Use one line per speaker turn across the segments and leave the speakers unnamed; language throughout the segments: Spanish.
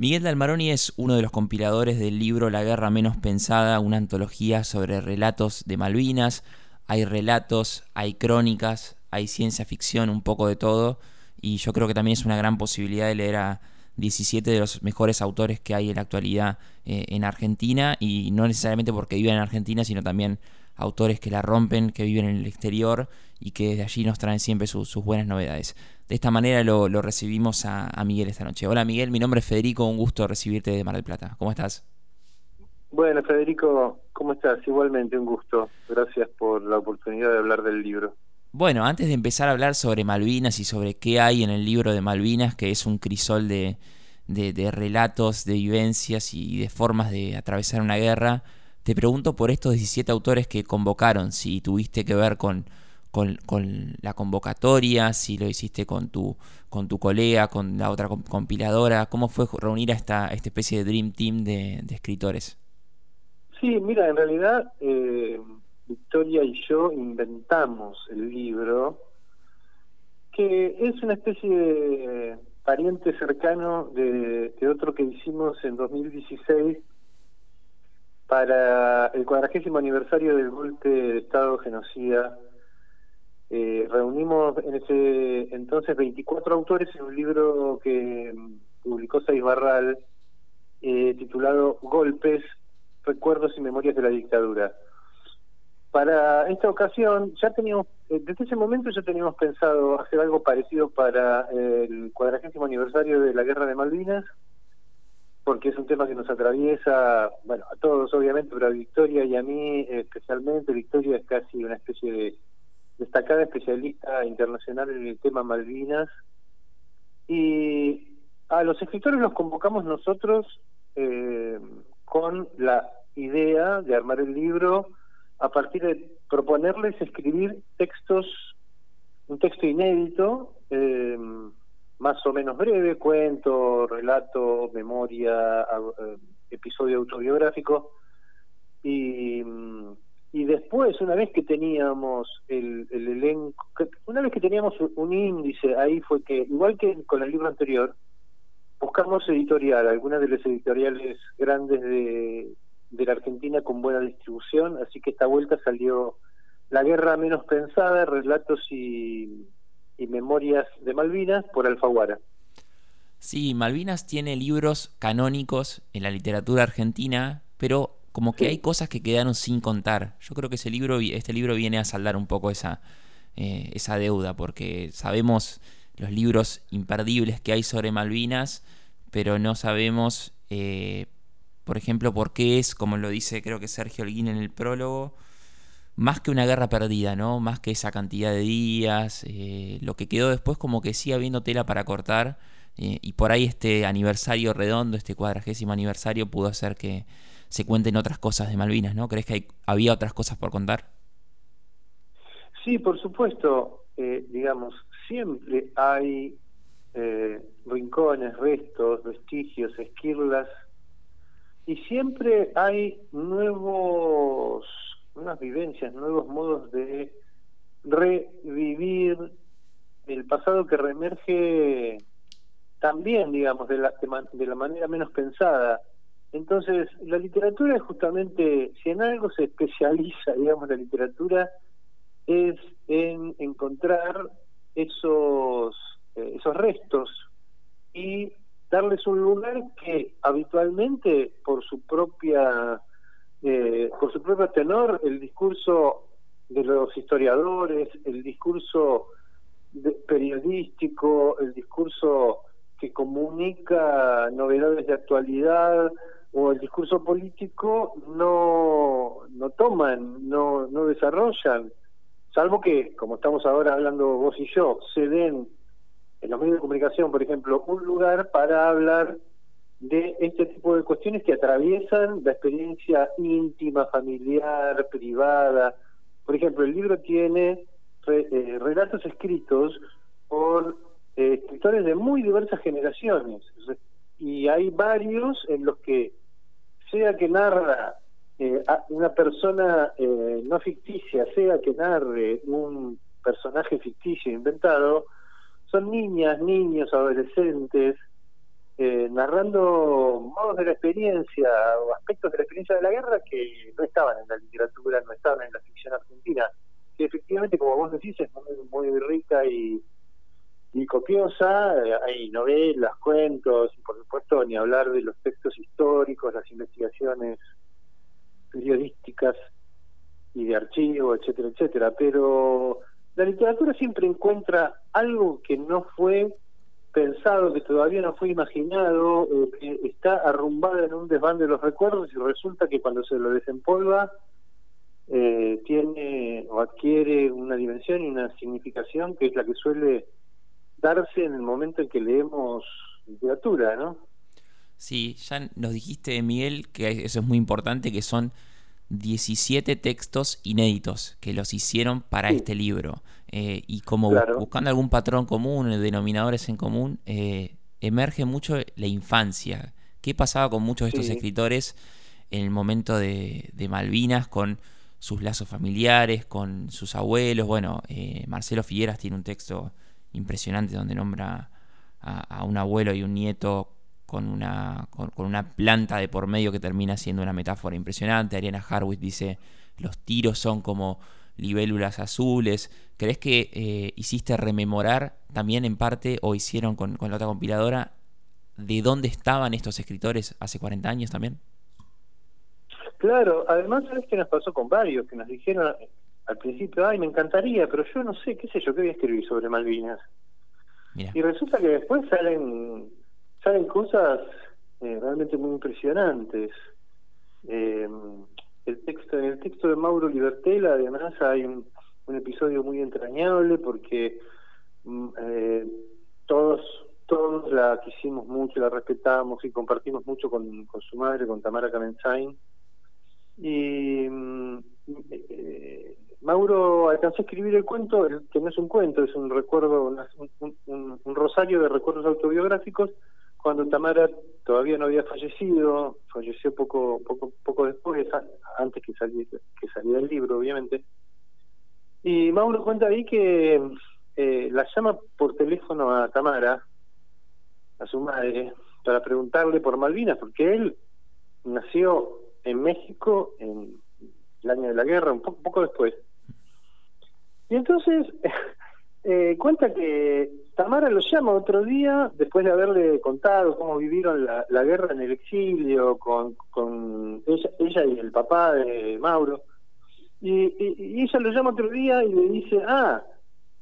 Miguel Dalmaroni es uno de los compiladores del libro La Guerra Menos Pensada, una antología sobre relatos de Malvinas. Hay relatos, hay crónicas, hay ciencia ficción, un poco de todo. Y yo creo que también es una gran posibilidad de leer a 17 de los mejores autores que hay en la actualidad eh, en Argentina. Y no necesariamente porque viven en Argentina, sino también autores que la rompen, que viven en el exterior y que desde allí nos traen siempre sus buenas novedades. De esta manera lo, recibimos a, Miguel esta noche. Hola Miguel, mi nombre es Federico, un gusto recibirte de Mar del Plata. ¿Cómo estás?
Bueno, Federico, ¿cómo estás? Igualmente, un gusto. Gracias por la oportunidad de hablar del libro.
Bueno, antes de empezar a hablar sobre Malvinas y sobre qué hay en el libro de Malvinas, que es un crisol de, de relatos, de vivencias y de formas de atravesar una guerra, te pregunto por estos 17 autores que convocaron, si tuviste que ver con, con, la convocatoria, si lo hiciste con tu, con tu colega, con la otra compiladora, ¿cómo fue reunir a esta, esta especie de Dream Team de, escritores?
Sí, mira, en realidad eh, Victoria y yo inventamos el libro, que es una especie de pariente cercano de, de otro que hicimos en 2016 para el cuadragésimo aniversario del golpe de Estado genocida, eh, reunimos en ese entonces 24 autores en un libro que publicó Saiz Barral, eh, titulado Golpes, Recuerdos y Memorias de la Dictadura. Para esta ocasión, ya teníamos, eh, desde ese momento ya teníamos pensado hacer algo parecido para el cuadragésimo aniversario de la Guerra de Malvinas, porque es un tema que nos atraviesa, bueno, a todos obviamente, pero a Victoria y a mí especialmente. Victoria es casi una especie de destacada especialista internacional en el tema Malvinas. Y a los escritores los convocamos nosotros eh, con la idea de armar el libro a partir de proponerles escribir textos, un texto inédito, eh, más o menos breve, cuento, relato, memoria, eh, episodio autobiográfico, y, y después, una vez que teníamos el, el elenco, una vez que teníamos un índice, ahí fue que, igual que con el libro anterior, buscamos editorial, algunas de las editoriales grandes de, de la Argentina con buena distribución, así que esta vuelta salió La Guerra Menos Pensada, Relatos y y Memorias de Malvinas por Alfaguara.
Sí, Malvinas tiene libros canónicos en la literatura argentina, pero como que hay cosas que quedaron sin contar. Yo creo que ese libro, este libro viene a saldar un poco esa, eh, esa deuda, porque sabemos los libros imperdibles que hay sobre Malvinas, pero no sabemos, eh, por ejemplo, por qué es, como lo dice creo que Sergio Holguín en el prólogo, más que una guerra perdida, ¿no? Más que esa cantidad de días, eh, lo que quedó después como que sigue habiendo tela para cortar eh, y por ahí este aniversario redondo, este cuadragésimo aniversario pudo hacer que se cuenten otras cosas de Malvinas, ¿no? ¿Crees que había otras cosas por contar?
Sí, por supuesto, eh, digamos, siempre hay rincones, restos, vestigios, esquirlas y siempre hay nuevos nuevas vivencias, nuevos modos de revivir el pasado que reemerge también, digamos, de la, de, la manera menos pensada. Entonces, la literatura es justamente, si en algo se especializa, digamos, la literatura, es en encontrar esos, eh, esos restos y darles un lugar que habitualmente, por su propia eh, por su propio tenor, el discurso de los historiadores, el discurso periodístico, el discurso que comunica novedades de actualidad o el discurso político no, no toman, no, no desarrollan, salvo que, como estamos ahora hablando vos y yo, se den en los medios de comunicación, por ejemplo, un lugar para hablar de este tipo de cuestiones que atraviesan la experiencia íntima, familiar, privada. Por ejemplo, el libro tiene eh, relatos escritos por eh, escritores de muy diversas generaciones y hay varios en los que sea que narra eh, una persona no ficticia, sea que narre un personaje ficticio inventado, son niñas, niños, adolescentes, eh, narrando modos de la experiencia o aspectos de la experiencia de la guerra que no estaban en la literatura, no estaban en la ficción argentina, que efectivamente, como vos decís, es muy, muy rica y, y copiosa, eh, hay novelas, cuentos, y por supuesto ni hablar de los textos históricos, las investigaciones periodísticas y de archivo, etcétera, etcétera, pero la literatura siempre encuentra algo que no fue pensado, que todavía no fue imaginado, eh, que está arrumbada en un desván de los recuerdos y resulta que cuando se lo desempolva eh, tiene o adquiere una dimensión y una significación que es la que suele darse en el momento en que leemos literatura, ¿no?
Sí, ya nos dijiste, Miguel, que eso es muy importante, que son 17 textos inéditos que los hicieron para este libro. Eh, y como buscando algún patrón común, denominadores en común, eh, emerge mucho la infancia. ¿Qué pasaba con muchos de estos escritores en el momento de, Malvinas, con sus lazos familiares, con sus abuelos? Bueno, eh, Marcelo Figueras tiene un texto impresionante donde nombra a, un abuelo y un nieto con una, con, una planta de por medio que termina siendo una metáfora impresionante. Ariana Harwitz dice, los tiros son como libélulas azules. ¿Crees que eh, hiciste rememorar también en parte, o hicieron con, con, la otra compiladora, de dónde estaban estos escritores hace 40 años también?
Claro, además, ¿sabes qué nos pasó con varios? Que nos dijeron al principio, ay, me encantaría, pero yo no sé, qué sé yo, qué voy a escribir sobre Malvinas. Y resulta que después salen salen cosas eh, realmente muy impresionantes. Eh, el texto en el texto de Mauro Libertela además hay un, episodio muy entrañable porque mm, eh, todos todos la quisimos mucho, la respetamos y compartimos mucho con, con su madre, con Tamara Kamenzain. Y mm, Mauro alcanzó a escribir el cuento, que no es un cuento, es un recuerdo, un rosario de recuerdos autobiográficos cuando Tamara todavía no había fallecido, falleció poco poco poco después, antes que saliera, que saliera el libro, obviamente. Y Mauro cuenta ahí que eh, la llama por teléfono a Tamara, a su madre, para preguntarle por Malvinas, porque él nació en México en el año de la guerra, un poco, poco después. Y entonces eh, cuenta que Tamara lo llama otro día, después de haberle contado cómo vivieron la, guerra en el exilio con, con ella, y el papá de Mauro, y, ella lo llama otro día y le dice, ah,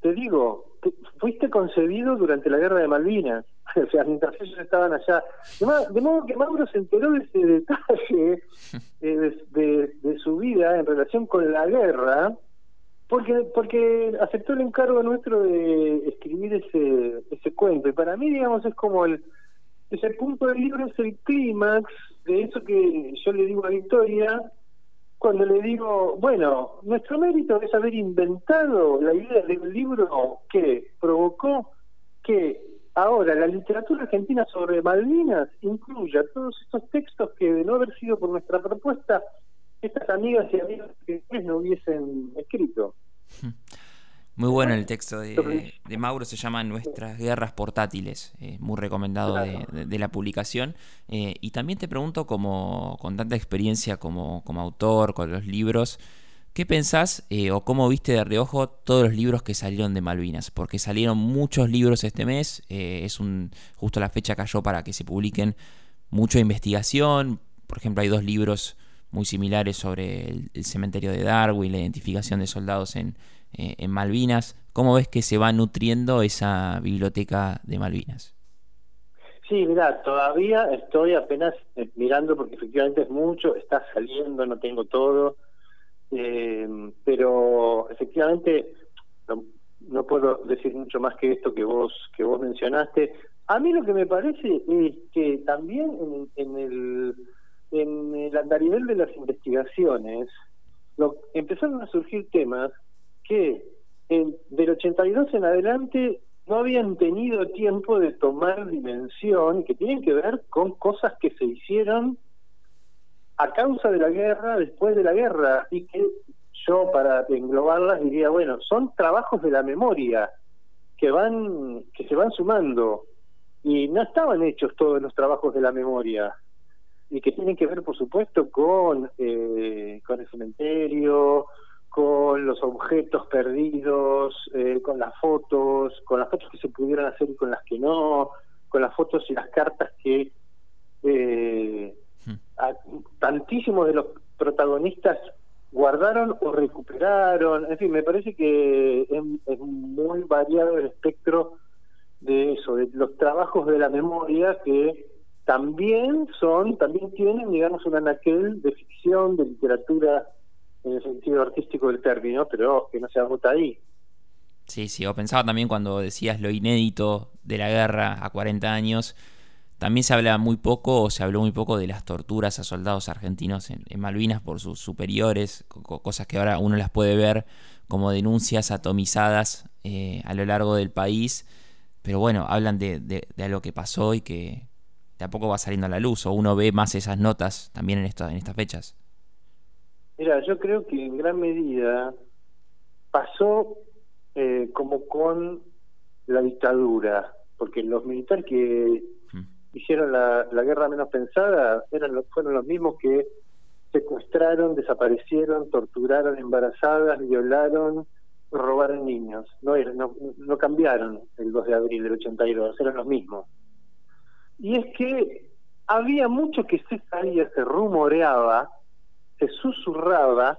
te digo, fuiste concebido durante la guerra de Malvinas, o sea, mientras ellos estaban allá. De, modo que Mauro se enteró de ese detalle eh, de su vida en relación con la guerra, porque porque aceptó el encargo nuestro de escribir ese ese cuento. Y para mí digamos es como el ese punto del libro es el clímax de eso que yo le digo a Victoria cuando le digo bueno nuestro mérito es haber inventado la idea del libro que provocó que ahora la literatura argentina sobre Malvinas incluya todos estos textos que de no haber sido por nuestra propuesta estas amigas y amigos que después no hubiesen escrito.
Muy bueno el texto de, Mauro, se llama Nuestras Guerras Portátiles, eh, muy recomendado de, la publicación. Eh, y también te pregunto, como con tanta experiencia como, como autor, con los libros, ¿qué pensás eh, o cómo viste de reojo todos los libros que salieron de Malvinas? Porque salieron muchos libros este mes, es un justo la fecha cayó para que se publiquen mucha investigación, por ejemplo hay dos libros muy similares sobre el, cementerio de Darwin, la identificación de soldados en, eh, en Malvinas. ¿Cómo ves que se va nutriendo esa biblioteca de Malvinas?
Sí, mira, todavía estoy apenas eh, mirando porque efectivamente es mucho, está saliendo, no tengo todo, eh, pero efectivamente no, puedo decir mucho más que esto que vos que vos mencionaste. A mí lo que me parece es que también en el en el andarivel de las investigaciones lo, empezaron a surgir temas que en, del 82 en adelante no habían tenido tiempo de tomar dimensión y que tienen que ver con cosas que se hicieron a causa de la guerra, después de la guerra, y que yo para englobarlas diría, bueno, son trabajos de la memoria que van que se van sumando y no estaban hechos todos los trabajos de la memoria y que tienen que ver, por supuesto, con, eh, con el cementerio, con los objetos perdidos, eh, con las fotos, con las fotos que se pudieran hacer y con las que no, con las fotos y las cartas que eh, hmm. tantísimos de los protagonistas guardaron o recuperaron. En fin, me parece que es muy variado el espectro de eso, de los trabajos de la memoria que también son, también tienen, digamos, un anaquel de ficción, de literatura en el sentido artístico del término, pero que no se agota ahí.
Sí, sí, o pensaba también cuando decías lo inédito de la guerra a 40 años, también se habla muy poco o se habló muy poco de las torturas a soldados argentinos en, Malvinas por sus superiores, cosas que ahora uno las puede ver como denuncias atomizadas eh, a lo largo del país, pero bueno, hablan de, de, de algo que pasó y que de a poco va saliendo a la luz, o uno ve más esas notas también en, esto, en estas fechas.
Mira, yo creo que en gran medida pasó eh, como con la dictadura, porque los militares que hmm. hicieron la, guerra menos pensada eran los, fueron los mismos que secuestraron, desaparecieron, torturaron embarazadas, violaron, robaron niños. No, no, no cambiaron el 2 de abril del 82, eran los mismos. Y es que había mucho que se sabía, se rumoreaba, se susurraba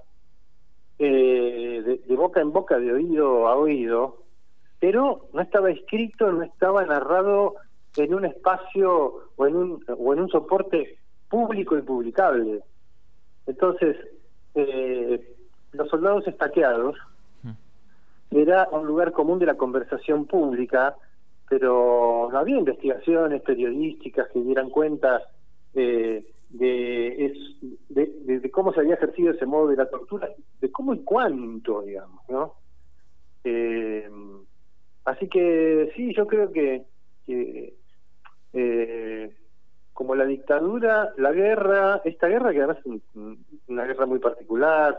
eh, de, boca en boca, de oído a oído, pero no estaba escrito, no estaba narrado en un espacio o en un, o en un soporte público y publicable. Entonces, eh, los soldados estaqueados mm. era un lugar común de la conversación pública, pero no había investigaciones periodísticas que dieran cuenta eh, de, de, cómo se había ejercido ese modo de la tortura, de cómo y cuánto, digamos, ¿no? Eh, así que sí, yo creo que, eh, como la dictadura, la guerra, esta guerra que además es una guerra muy particular,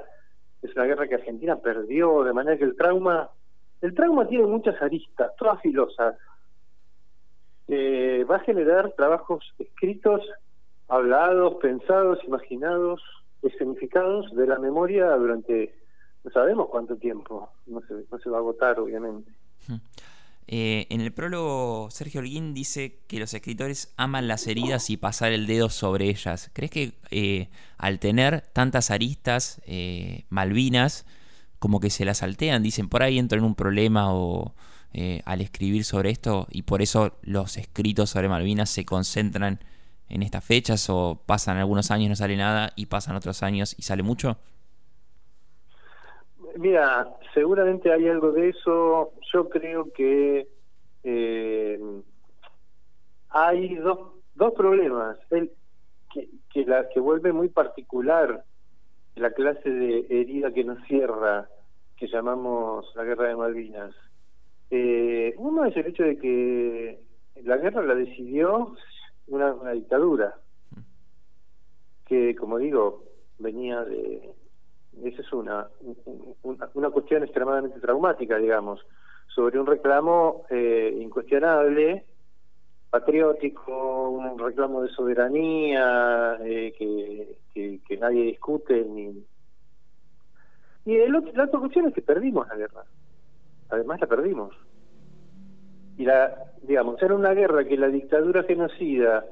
es una guerra que Argentina perdió, de manera que el trauma, el trauma tiene muchas aristas, todas filosas. Va a generar trabajos escritos hablados, pensados, imaginados, escenificados de la memoria durante no sabemos cuánto tiempo, no se, no se va a agotar obviamente.
Eh, en el prólogo, Sergio Holguín dice que los escritores aman las heridas y pasar el dedo sobre ellas. ¿Crees que eh, al tener tantas aristas, eh, Malvinas, como que se las saltean? Dicen, por ahí entro en un problema o al escribir sobre esto y por eso los escritos sobre Malvinas se concentran en estas fechas o pasan algunos años y no sale nada y pasan otros años y sale mucho?
Mira, seguramente hay algo de eso. Yo creo que eh, hay dos, dos problemas. El, que, que, la, que vuelve muy particular la clase de herida que nos cierra, que llamamos la guerra de Malvinas. Eh, uno es el hecho de que la guerra la decidió una, dictadura que, como digo, venía de... Esa es una, una, cuestión extremadamente traumática, digamos, sobre un reclamo eh, incuestionable, patriótico, un reclamo de soberanía eh, que, que, nadie discute. Ni... Y el la otra cuestión es que perdimos la guerra. Además la perdimos y la, digamos, era una guerra que la dictadura genocida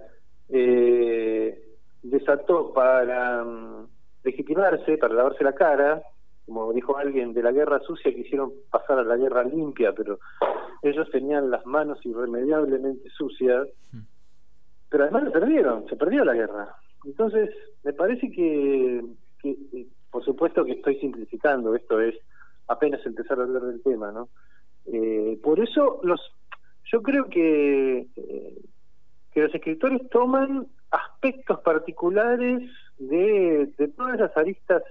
eh, desató para mm, legitimarse, para lavarse la cara, como dijo alguien, de la guerra sucia quisieron pasar a la guerra limpia, pero ellos tenían las manos irremediablemente sucias, mm. pero además la perdieron, se perdió la guerra. Entonces, me parece que, que, por supuesto que estoy simplificando, esto es apenas empezar a hablar del tema, ¿no? Eh, por eso los yo creo que, eh, que los escritores toman aspectos particulares de, de todas las aristas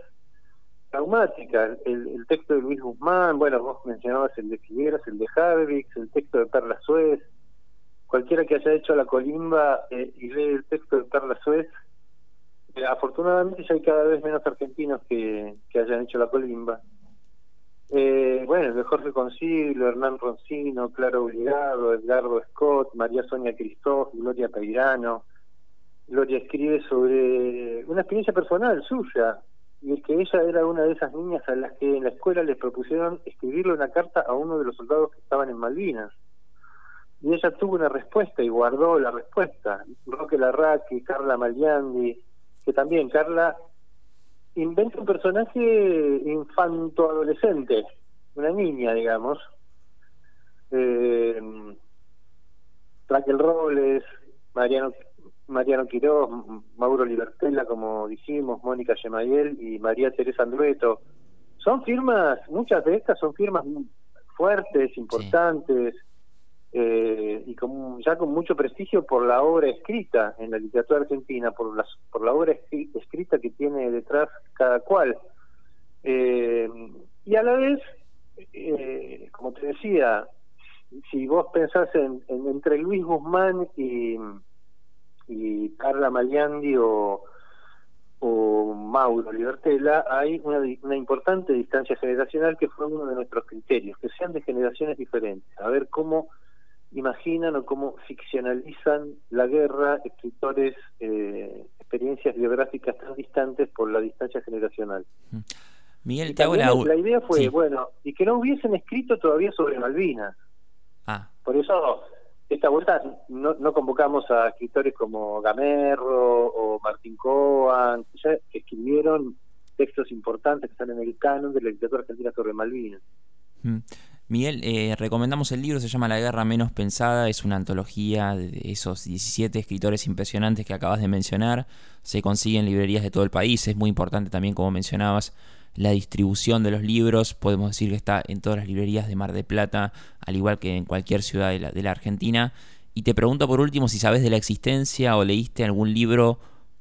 traumáticas. El, texto de Luis Guzmán, bueno, vos mencionabas el de Figueras, el de Harvix, el texto de Perla Suez. Cualquiera que haya hecho la colimba eh, y lee el texto de Perla Suez, eh, afortunadamente ya hay cada vez menos argentinos que, que hayan hecho la colimba. Eh, bueno, de Jorge Concilio, Hernán Roncino, Claro Obligado, Edgardo Scott, María Sonia Cristóf, Gloria Peirano. Gloria escribe sobre una experiencia personal suya, y es que ella era una de esas niñas a las que en la escuela les propusieron escribirle una carta a uno de los soldados que estaban en Malvinas. Y ella tuvo una respuesta y guardó la respuesta. Roque Larraqui, Carla Maliandi, que también Carla inventa un personaje infanto-adolescente, una niña, digamos. Eh, Raquel Robles, Mariano Mariano Quiroz, Mauro Libertella, como dijimos, Mónica Yemayel y María Teresa Andrueto. Son firmas, muchas de estas son firmas fuertes, importantes, eh, y con, ya con mucho prestigio por la obra escrita en la literatura argentina, por, las, por la obra escrita que tiene detrás cada cual. Eh, y a la vez, eh, como te decía, si vos pensás en, entre Luis Guzmán y, y Carla Maliandi o, o Mauro Libertela, hay una, una importante distancia generacional que fue uno de nuestros criterios, que sean de generaciones diferentes, a ver cómo imaginan o cómo ficcionalizan la guerra escritores, eh, experiencias biográficas tan distantes por la distancia generacional.
Miguel, te
la... la idea fue, bueno, y que no hubiesen escrito todavía sobre Malvinas.
Ah.
Por eso, esta vuelta no, no convocamos a escritores como Gamerro o Martín Coan, que escribieron textos importantes que están en el canon de la literatura argentina sobre Malvinas.
Mm. Miguel, eh, recomendamos el libro, se llama La Guerra Menos Pensada, es una antología de esos 17 escritores impresionantes que acabas de mencionar, se consigue en librerías de todo el país, es muy importante también, como mencionabas, la distribución de los libros, podemos decir que está en todas las librerías de Mar de Plata, al igual que en cualquier ciudad de la, de la Argentina. Y te pregunto por último si sabes de la existencia o leíste algún libro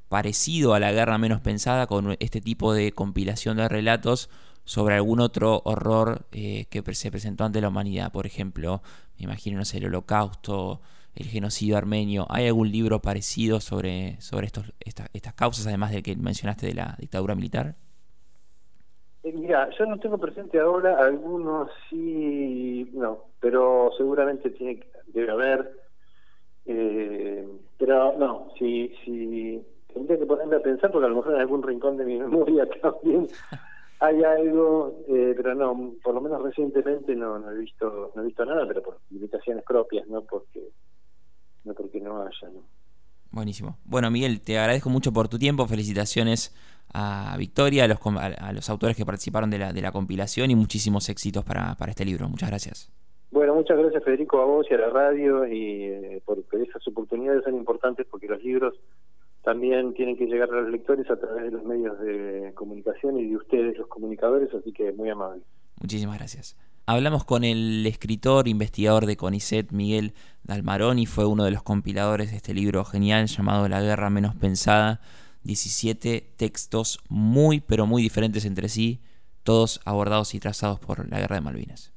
parecido a La Guerra Menos Pensada con este tipo de compilación de relatos sobre algún otro horror eh, que se presentó ante la humanidad. Por ejemplo, me imagino, no sé, el holocausto, el genocidio armenio. ¿Hay algún libro parecido sobre, sobre estos, estas causas, además del que mencionaste de la dictadura militar?
Eh, mira, yo no tengo presente ahora, algunos sí, no, pero seguramente tiene debe haber. Eh, pero no, si, si tendría que ponerme a pensar, porque a lo mejor en algún rincón de mi memoria también hay algo, eh, pero no, por lo menos recientemente no, no he visto no he visto nada, pero por limitaciones propias, no porque no porque no haya. ¿no?
Buenísimo. Bueno, Miguel, te agradezco mucho por tu tiempo. Felicitaciones a Victoria, a los, a los autores que participaron de la, de la compilación y muchísimos éxitos para, para este libro. Muchas gracias.
Bueno, muchas gracias Federico a vos y a la radio y eh, porque esas oportunidades son importantes porque los libros también tienen que llegar a los lectores a través de los medios de comunicación y de ustedes, los comunicadores, así que muy amable.
Muchísimas gracias. Hablamos con el escritor, investigador de CONICET, Miguel Dalmaroni, fue uno de los compiladores de este libro genial llamado La Guerra Menos Pensada. 17 textos muy, pero muy diferentes entre sí, todos abordados y trazados por la Guerra de Malvinas.